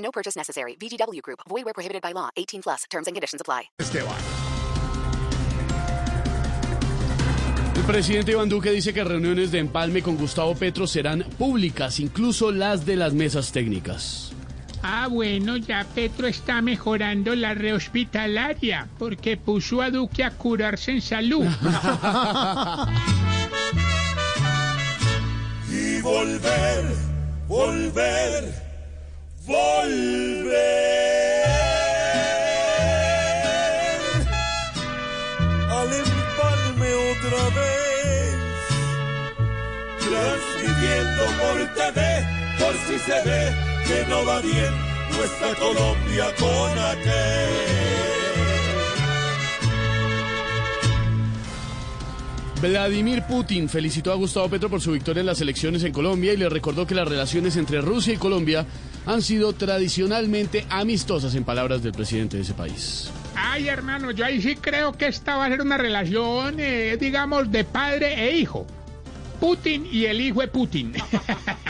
No purchase necessary. VGW Group. Void where prohibited by law. 18 plus. Terms and conditions apply. Esteban. El presidente Iván Duque dice que reuniones de empalme con Gustavo Petro serán públicas, incluso las de las mesas técnicas. Ah, bueno, ya Petro está mejorando la rehospitalaria porque puso a Duque a curarse en salud. y volver, volver, volver al empalme otra vez, transmitiendo por TV, por si se ve que no va bien nuestra Colombia con aquel. Vladimir Putin felicitó a Gustavo Petro por su victoria en las elecciones en Colombia y le recordó que las relaciones entre Rusia y Colombia han sido tradicionalmente amistosas en palabras del presidente de ese país. Ay, hermano, yo ahí sí creo que esta va a ser una relación, eh, digamos, de padre e hijo. Putin y el hijo de Putin.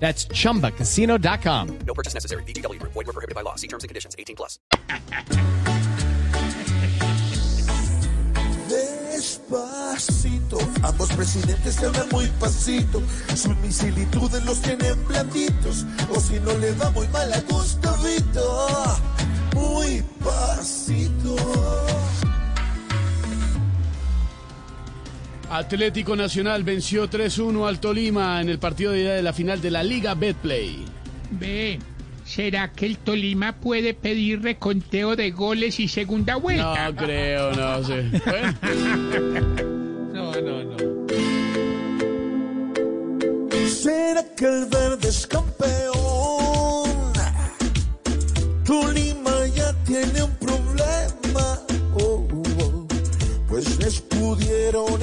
That's chumbacasino.com. No purchase necessary. VGW Group. Void where prohibited by law. See terms and conditions. 18 plus. Despacito, ambos presidentes se hablan muy pasito. Sus misilitudes los tienen blanditos. O si no le va muy mal a Gustavito. Atlético Nacional venció 3-1 al Tolima en el partido de ida de la final de la Liga Betplay. Ve, ¿será que el Tolima puede pedir reconteo de goles y segunda vuelta? No creo, no sé. No, no, no. ¿Será que el verde es campeón? Tolima ya tiene un problema. Oh, oh, pues les pudieron